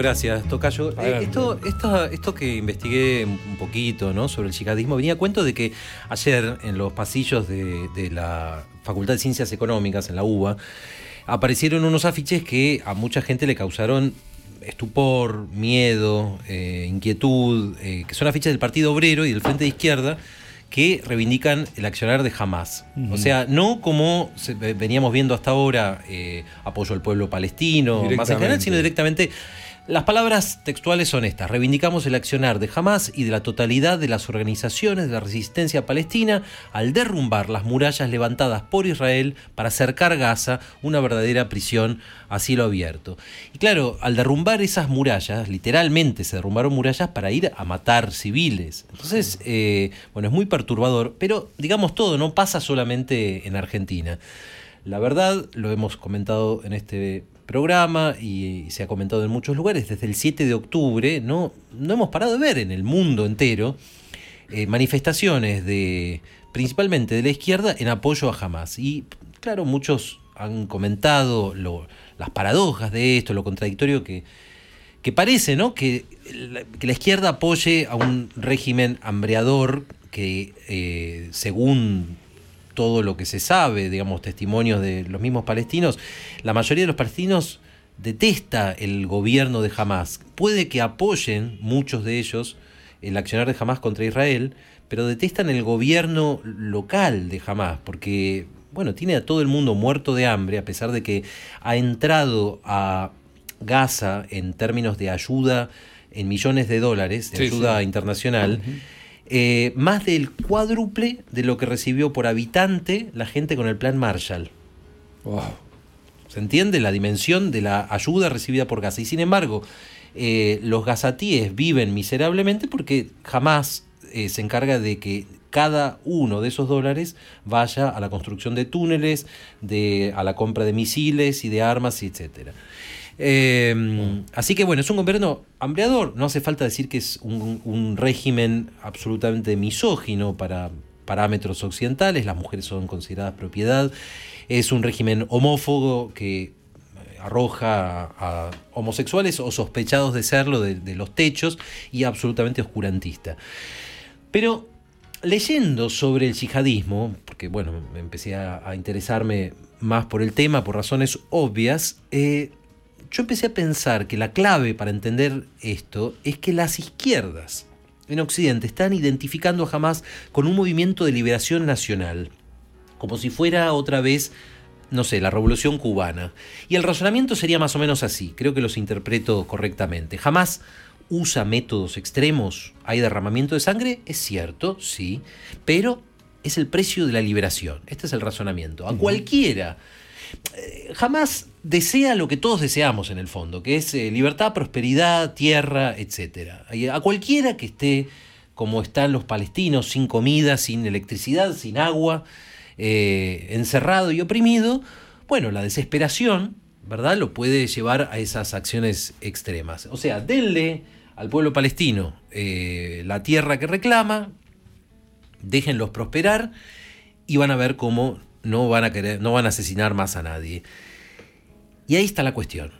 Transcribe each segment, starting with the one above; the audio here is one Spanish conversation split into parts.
Gracias, Tocayo. Eh, esto, esto, esto que investigué un poquito ¿no? sobre el yihadismo venía a cuento de que ayer en los pasillos de, la Facultad de Ciencias Económicas, en la UBA, aparecieron unos afiches que a mucha gente le causaron estupor, miedo, eh, inquietud, eh, que son afiches del Partido Obrero y del Frente de Izquierda que reivindican el accionar de Hamas. O sea, no como veníamos viendo hasta ahora, eh, apoyo al pueblo palestino, más en general, sino directamente las palabras textuales son estas. Reivindicamos el accionar de Hamas y de la totalidad de las organizaciones de la resistencia palestina al derrumbar las murallas levantadas por Israel para acercar Gaza una verdadera prisión a cielo abierto. Y claro, al derrumbar esas murallas, literalmente se derrumbaron murallas para ir a matar civiles. Entonces, eh, bueno, es muy perturbador, pero digamos todo, no pasa solamente en Argentina. La verdad, lo hemos comentado en este programa y se ha comentado en muchos lugares, desde el 7 de octubre no, no hemos parado de ver en el mundo entero eh, manifestaciones de principalmente de la izquierda en apoyo a Hamas. Y claro, muchos han comentado las paradojas de esto, lo contradictorio que, que parece, ¿no? Que la, que la izquierda apoye a un régimen hambreador que, eh, según todo lo que se sabe, digamos, testimonios de los mismos palestinos, la mayoría de los palestinos detesta el gobierno de Hamas. Puede que apoyen muchos de ellos el accionar de Hamas contra Israel, pero detestan el gobierno local de Hamas, porque, bueno, tiene a todo el mundo muerto de hambre, a pesar de que ha entrado a Gaza en términos de ayuda en millones de dólares, de ayuda internacional. Eh, más del cuádruple de lo que recibió por habitante la gente con el plan Marshall. ¿Se entiende la dimensión de la ayuda recibida por Gaza? Y sin embargo, eh, los gazatíes viven miserablemente porque jamás eh, se encarga de que cada uno de esos dólares vaya a la construcción de túneles, de, a la compra de misiles y de armas, etcétera. Em, así que bueno, es un gobierno hambreador. No hace falta decir que es un, régimen absolutamente misógino para parámetros occidentales. Las mujeres son consideradas propiedad. Es un régimen homófobo que eh, arroja a, homosexuales o sospechados de serlo de, los techos y absolutamente oscurantista. Pero leyendo sobre el yihadismo, porque bueno, empecé a, interesarme más por el tema por razones obvias, eh, yo empecé a pensar que la clave para entender esto es que las izquierdas en Occidente están identificando a Hamas con un movimiento de liberación nacional, como si fuera otra vez, no sé, la revolución cubana. Y el razonamiento sería más o menos así, creo que los interpreto correctamente. Hamas usa métodos extremos, hay derramamiento de sangre, es cierto, sí, pero es el precio de la liberación. Este es el razonamiento. A cualquiera jamás desea lo que todos deseamos en el fondo, que es eh, libertad, prosperidad, tierra, etc. A cualquiera que esté como están los palestinos, sin comida, sin electricidad, sin agua, eh, encerrado y oprimido, bueno, la desesperación, ¿verdad?, lo puede llevar a esas acciones extremas. O sea, denle al pueblo palestino la tierra que reclama, déjenlos prosperar y van a ver cómo no van a querer, no van a asesinar más a nadie. Y ahí está la cuestión.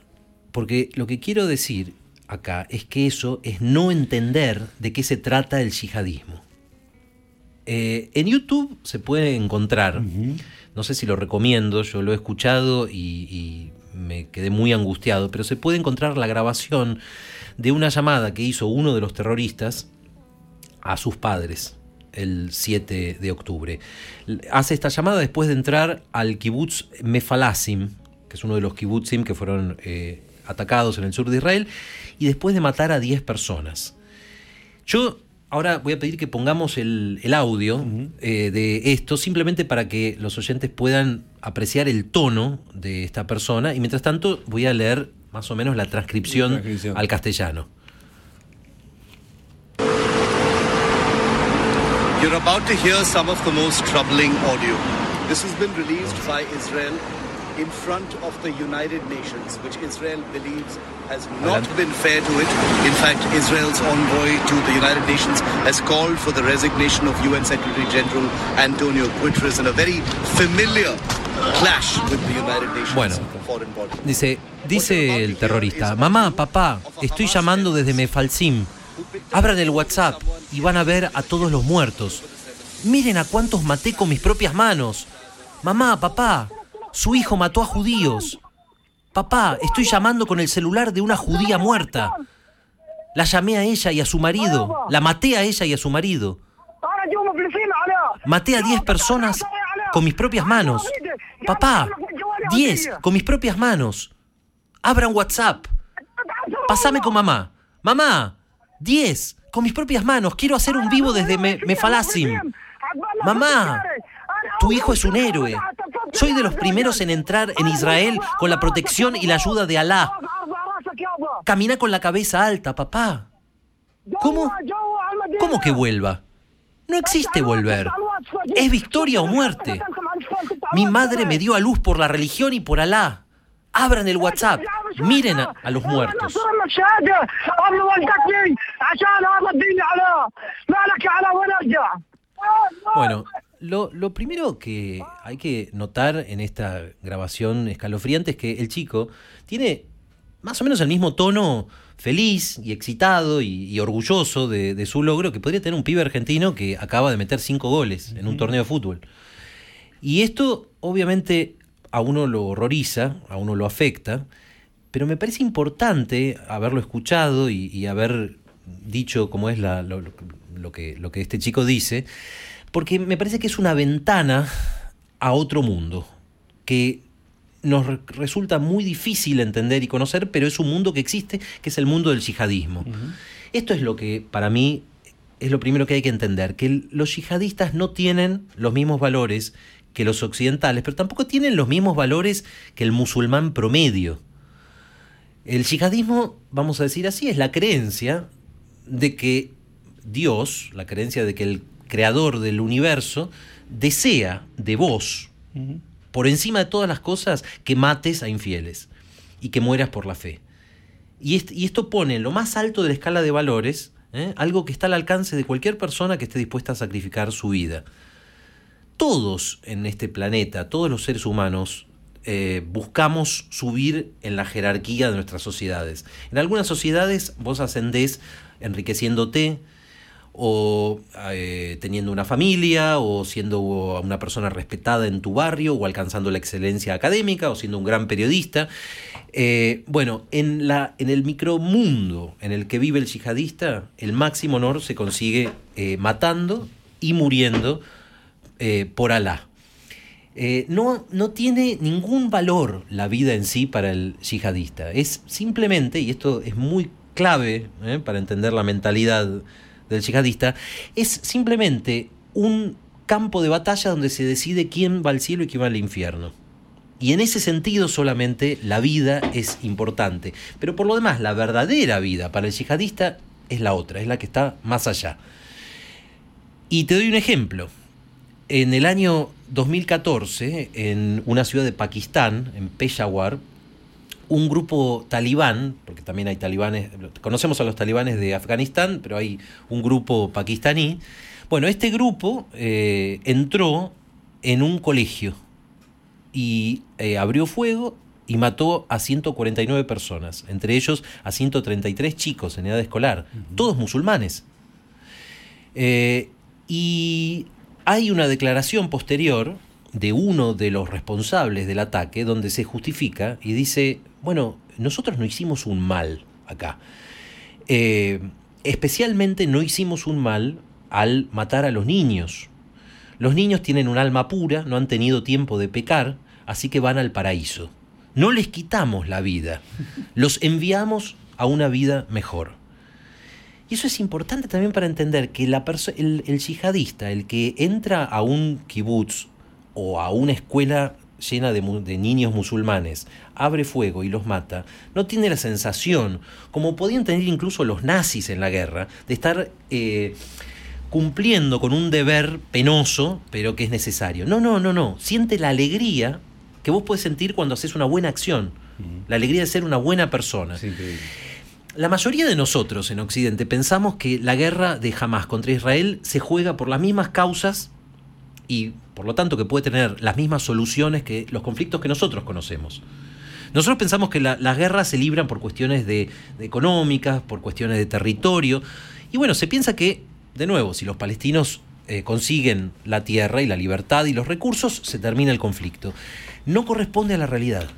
Porque lo que quiero decir acá es que eso es no entender de qué se trata el yihadismo. Eh, en YouTube se puede encontrar, no sé si lo recomiendo, yo lo he escuchado y, y, me quedé muy angustiado, pero se puede encontrar la grabación de una llamada que hizo uno de los terroristas a sus padres el 7 de octubre. Hace esta llamada después de entrar al kibutz Mefalasim, que es uno de los kibutzim que fueron eh, atacados en el sur de Israel, y después de matar a 10 personas. Yo ahora voy a pedir que pongamos el, audio eh, de esto, simplemente para que los oyentes puedan apreciar el tono de esta persona, y mientras tanto voy a leer más o menos la transcripción. al castellano. You're about to hear some of the most troubling audio. This has been released by Israel in front of the United Nations, which Israel believes has not been fair to it. In fact, Israel's envoy to the United Nations has called for the resignation of UN Secretary General Antonio Guterres in a very familiar clash with the United Nations Bueno. foreign body. Dice, dice el terrorista, mamá, papá, estoy llamando desde Mefalsim. Abran el WhatsApp y van a ver a todos los muertos. Miren a cuántos maté con mis propias manos. Mamá, papá, su hijo mató a judíos. Papá, estoy llamando con el celular de una judía muerta. La llamé a ella y a su marido. La maté a ella y a su marido. Maté a 10 personas con mis propias manos. Papá, 10 con mis propias manos. Abran WhatsApp. Pasame con mamá. Mamá, 10 con mis propias manos. Quiero hacer un vivo desde Me- Mefalasim. Mamá, tu hijo es un héroe. Soy de los primeros en entrar en Israel con la protección y la ayuda de Alá. Camina con la cabeza alta, papá. ¿Cómo? ¿Cómo que vuelva? No existe volver. Es victoria o muerte. Mi madre me dio a luz por la religión y por Alá. Abran el WhatsApp. Miren a, a los muertos. Bueno, lo, lo primero que hay que notar en esta grabación escalofriante es que el chico tiene más o menos el mismo tono feliz y excitado y, y orgulloso de, de su logro que podría tener un pibe argentino que acaba de meter cinco goles en un torneo de fútbol. Y esto obviamente a uno lo horroriza, a uno lo afecta, pero me parece importante haberlo escuchado y, y haber dicho cómo es la, lo, lo que, lo que este chico dice, porque me parece que es una ventana a otro mundo, que nos re- resulta muy difícil entender y conocer, pero es un mundo que existe, que es el mundo del yihadismo. Esto es lo que para mí es lo primero que hay que entender, que los yihadistas no tienen los mismos valores que los occidentales, pero tampoco tienen los mismos valores que el musulmán promedio. El yihadismo, vamos a decir así, es la creencia de que Dios, la creencia de que el creador del universo, desea de vos, por encima de todas las cosas, que mates a infieles y que mueras por la fe. Y, est- y esto pone en lo más alto de la escala de valores ¿eh? algo que está al alcance de cualquier persona que esté dispuesta a sacrificar su vida. Todos en este planeta, todos los seres humanos, eh, buscamos subir en la jerarquía de nuestras sociedades. En algunas sociedades vos ascendés enriqueciéndote, o eh, teniendo una familia, o siendo una persona respetada en tu barrio, o alcanzando la excelencia académica, o siendo un gran periodista. Eh, bueno, en, la, en el micromundo en el que vive el yihadista, el máximo honor se consigue matando y muriendo por Alá. Eh, no, no tiene ningún valor la vida en sí para el yihadista. Es simplemente, y esto es muy clave eh, para entender la mentalidad del yihadista, es simplemente un campo de batalla donde se decide quién va al cielo y quién va al infierno. Y en ese sentido solamente la vida es importante. Pero por lo demás, la verdadera vida para el yihadista es la otra, es la que está más allá. Y te doy un ejemplo. En el año 2014, en una ciudad de Pakistán, en Peshawar, un grupo talibán, porque también hay talibanes, conocemos a los talibanes de Afganistán, pero hay un grupo pakistaní. Bueno, este grupo eh, entró en un colegio y eh, abrió fuego y mató a 149 personas, entre ellos a 133 chicos en edad escolar, todos musulmanes. Eh, y hay una declaración posterior de uno de los responsables del ataque donde se justifica y dice, bueno, nosotros no hicimos un mal acá. Eh, especialmente no hicimos un mal al matar a los niños. Los niños tienen un alma pura, no han tenido tiempo de pecar, así que van al paraíso. No les quitamos la vida, los enviamos a una vida mejor. Y eso es importante también para entender que la el, el yihadista, el que entra a un kibutz o a una escuela llena de, de, niños musulmanes, abre fuego y los mata, no tiene la sensación, como podían tener incluso los nazis en la guerra, de estar eh, cumpliendo con un deber penoso, pero que es necesario. No, no, no, no. Siente la alegría que vos podés sentir cuando haces una buena acción, la alegría de ser una buena persona. Es increíble. La mayoría de nosotros en Occidente pensamos que la guerra de Hamas contra Israel se juega por las mismas causas y por lo tanto que puede tener las mismas soluciones que los conflictos que nosotros conocemos. Nosotros pensamos que las guerras se libran por cuestiones de, económicas, por cuestiones de territorio, y bueno, se piensa que, de nuevo, si los palestinos eh, consiguen la tierra y la libertad y los recursos, se termina el conflicto. No corresponde a la realidad.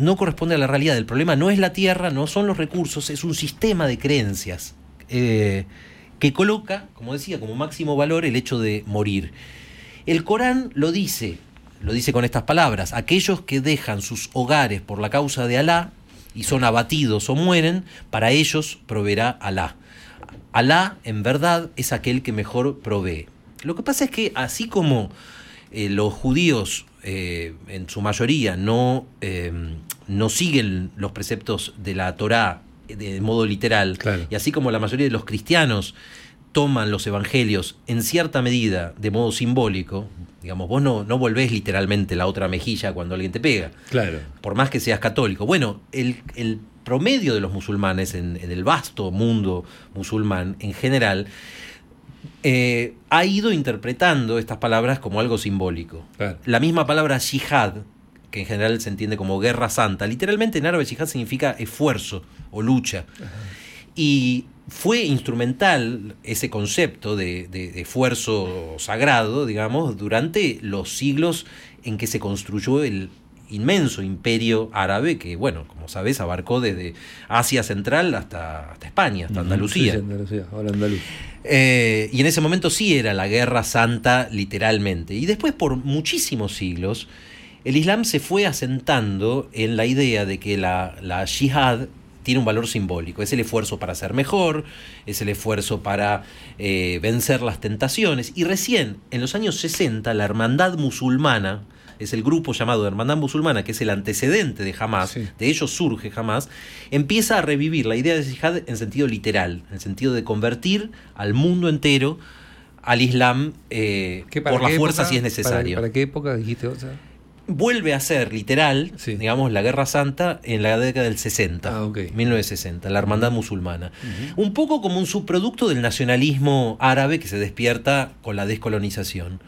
No corresponde a la realidad. El problema no es la tierra, no son los recursos, es un sistema de creencias eh, que coloca, como decía, como máximo valor el hecho de morir. El Corán lo dice, lo dice con estas palabras, aquellos que dejan sus hogares por la causa de Alá y son abatidos o mueren, para ellos proveerá Alá. Alá, en verdad, es aquel que mejor provee. Lo que pasa es que así como eh, los judíos eh, en su mayoría no, no siguen los preceptos de la Torá de modo literal, y así como la mayoría de los cristianos toman los evangelios en cierta medida de modo simbólico, digamos, vos no, no volvés literalmente la otra mejilla cuando alguien te pega, claro. por más que seas católico. Bueno, el, el promedio de los musulmanes en, el vasto mundo musulmán en general eh, ha ido interpretando estas palabras como algo simbólico. La misma palabra jihad, que en general se entiende como guerra santa, literalmente en árabe jihad significa esfuerzo o lucha. Y fue instrumental ese concepto de, de, esfuerzo sagrado, digamos, durante los siglos en que se construyó el, inmenso imperio árabe que, bueno, como sabes, abarcó desde Asia Central hasta, hasta España, hasta Andalucía. Eh, y en ese momento sí era la guerra santa, literalmente. Y después, por muchísimos siglos, el Islam se fue asentando en la idea de que la, la yihad tiene un valor simbólico. Es el esfuerzo para ser mejor, es el esfuerzo para eh, vencer las tentaciones. Y recién, en los años 60, la hermandad musulmana, es el grupo llamado Hermandad Musulmana, que es el antecedente de Hamas, de ellos surge Hamas, empieza a revivir la idea de jihad en sentido literal, en sentido de convertir al mundo entero al Islam eh, por la fuerza si es necesario. ¿Para, qué época dijiste? O Vuelve a ser literal, digamos, la Guerra Santa en la década del 60, 1960, ah, la Hermandad Musulmana. Un poco como un subproducto del nacionalismo árabe que se despierta con la descolonización.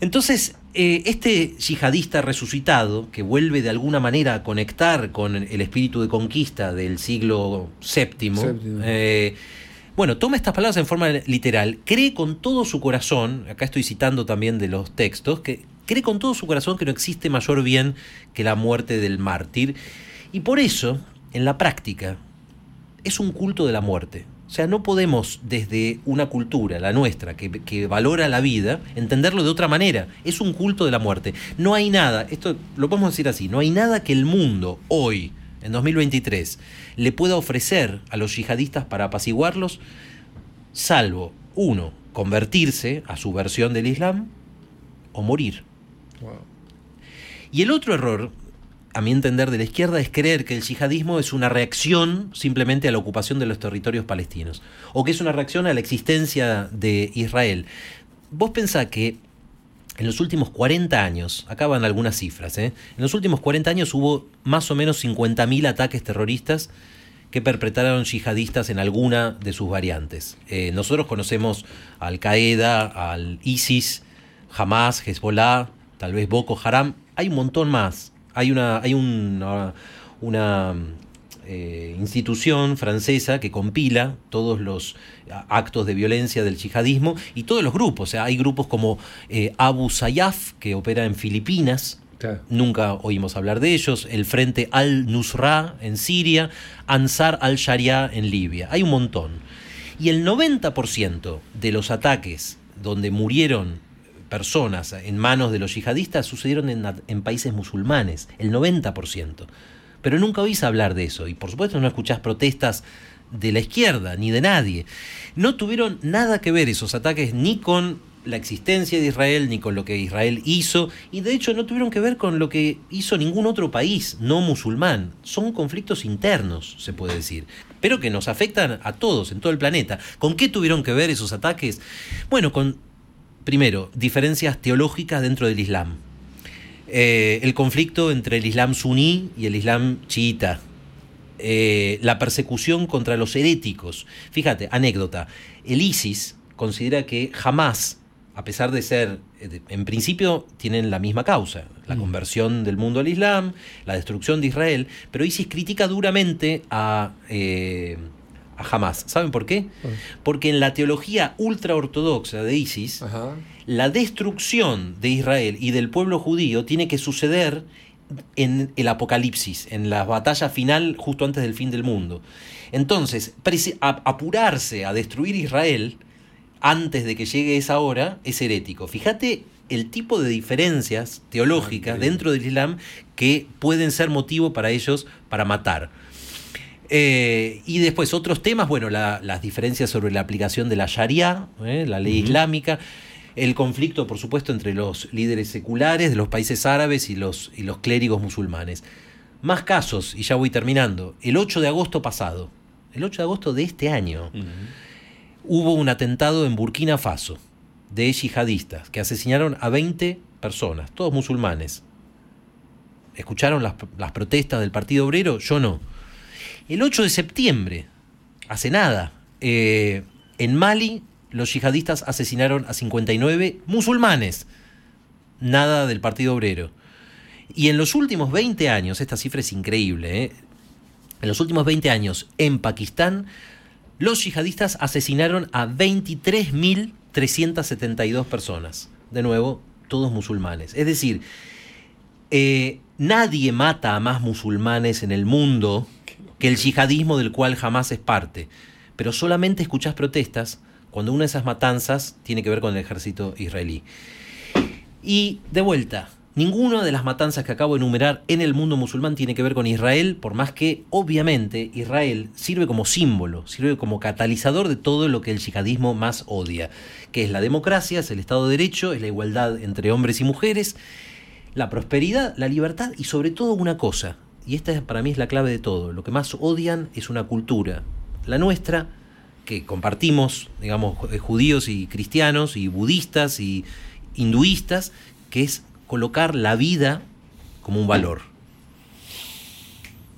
Entonces, eh, este yihadista resucitado, que vuelve de alguna manera a conectar con el espíritu de conquista del siglo VII, eh, bueno, toma estas palabras en forma literal, cree con todo su corazón, acá estoy citando también de los textos, que cree con todo su corazón que no existe mayor bien que la muerte del mártir, y por eso, en la práctica, es un culto de la muerte. O sea, no podemos desde una cultura, la nuestra, que, valora la vida, entenderlo de otra manera. Es un culto de la muerte. No hay nada, esto lo podemos decir así, no hay nada que el mundo hoy, en 2023, le pueda ofrecer a los yihadistas para apaciguarlos, salvo, uno, convertirse a su versión del Islam o morir. Y el otro error a mi entender, de la izquierda es creer que el yihadismo es una reacción simplemente a la ocupación de los territorios palestinos, o que es una reacción a la existencia de Israel. Vos pensás que en los últimos 40 años, acá van algunas cifras, ¿eh? en los últimos 40 años hubo más o menos 50.000 ataques terroristas que perpetraron yihadistas en alguna de sus variantes. Eh, nosotros conocemos Al Qaeda, al ISIS, Hamas, Hezbollah, tal vez Boko Haram, hay un montón más hay una, hay una, una eh, institución francesa que compila todos los actos de violencia del yihadismo y todos los grupos. O sea, hay grupos como eh, Abu Sayyaf, que opera en Filipinas, Nunca oímos hablar de ellos. El Frente al-Nusra en Siria, Ansar al-Sharia en Libia. Hay un montón. Y el 90% de los ataques donde murieron personas en manos de los yihadistas sucedieron en, países musulmanes, el 90%. Pero nunca oís hablar de eso y por supuesto no escuchás protestas de la izquierda ni de nadie. No tuvieron nada que ver esos ataques ni con la existencia de Israel ni con lo que Israel hizo y de hecho no tuvieron que ver con lo que hizo ningún otro país no musulmán. Son conflictos internos, se puede decir, pero que nos afectan a todos en todo el planeta. ¿Con qué tuvieron que ver esos ataques? Bueno, con Primero, diferencias teológicas dentro del Islam. Eh, el conflicto entre el Islam suní y el Islam chiita. Eh, la persecución contra los heréticos. Fíjate, anécdota. El ISIS considera que jamás, a pesar de ser eh, en principio tienen la misma causa, la mm. conversión del mundo al Islam, la destrucción de Israel, pero ISIS critica duramente a, eh, a Hamas. ¿Saben por qué? Porque en la teología ultraortodoxa de ISIS, la destrucción de Israel y del pueblo judío tiene que suceder en el apocalipsis, en la batalla final justo antes del fin del mundo. Entonces, apurarse a destruir Israel antes de que llegue esa hora es herético. Fíjate el tipo de diferencias teológicas ah, dentro del Islam que pueden ser motivo para ellos para matar. Eh, y después otros temas, bueno, las diferencias sobre la aplicación de la Sharia, eh, la ley islámica, el conflicto, por supuesto, entre los líderes seculares de los países árabes y los, y los clérigos musulmanes. Más casos, y ya voy terminando. El 8 de agosto pasado, el 8 de agosto de este año, hubo un atentado en Burkina Faso de yihadistas que asesinaron a 20 personas, todos musulmanes. ¿Escucharon las, protestas del Partido Obrero? Yo no. El 8 de septiembre, hace nada, eh, en Mali los yihadistas asesinaron a 59 musulmanes. Nada del Partido Obrero. Y en los últimos 20 años, esta cifra es increíble, ¿eh? en los últimos 20 años en Pakistán los yihadistas asesinaron a 23.372 personas. De nuevo, todos musulmanes. Es decir, eh, nadie mata a más musulmanes en el mundo que el yihadismo del cual jamás es parte. Pero solamente escuchás protestas cuando una de esas matanzas tiene que ver con el ejército israelí. Y de vuelta, Ninguna de las matanzas que acabo de enumerar en el mundo musulmán tiene que ver con Israel, por más que obviamente Israel sirve como símbolo, sirve como catalizador de todo lo que el yihadismo más odia, que es la democracia, es el Estado de Derecho, es la igualdad entre hombres y mujeres, la prosperidad, la libertad y sobre todo una cosa, y esta para mí es la clave de todo, lo que más odian es una cultura, la nuestra, que compartimos, digamos, judíos y cristianos y budistas y hinduistas, que es colocar la vida como un valor.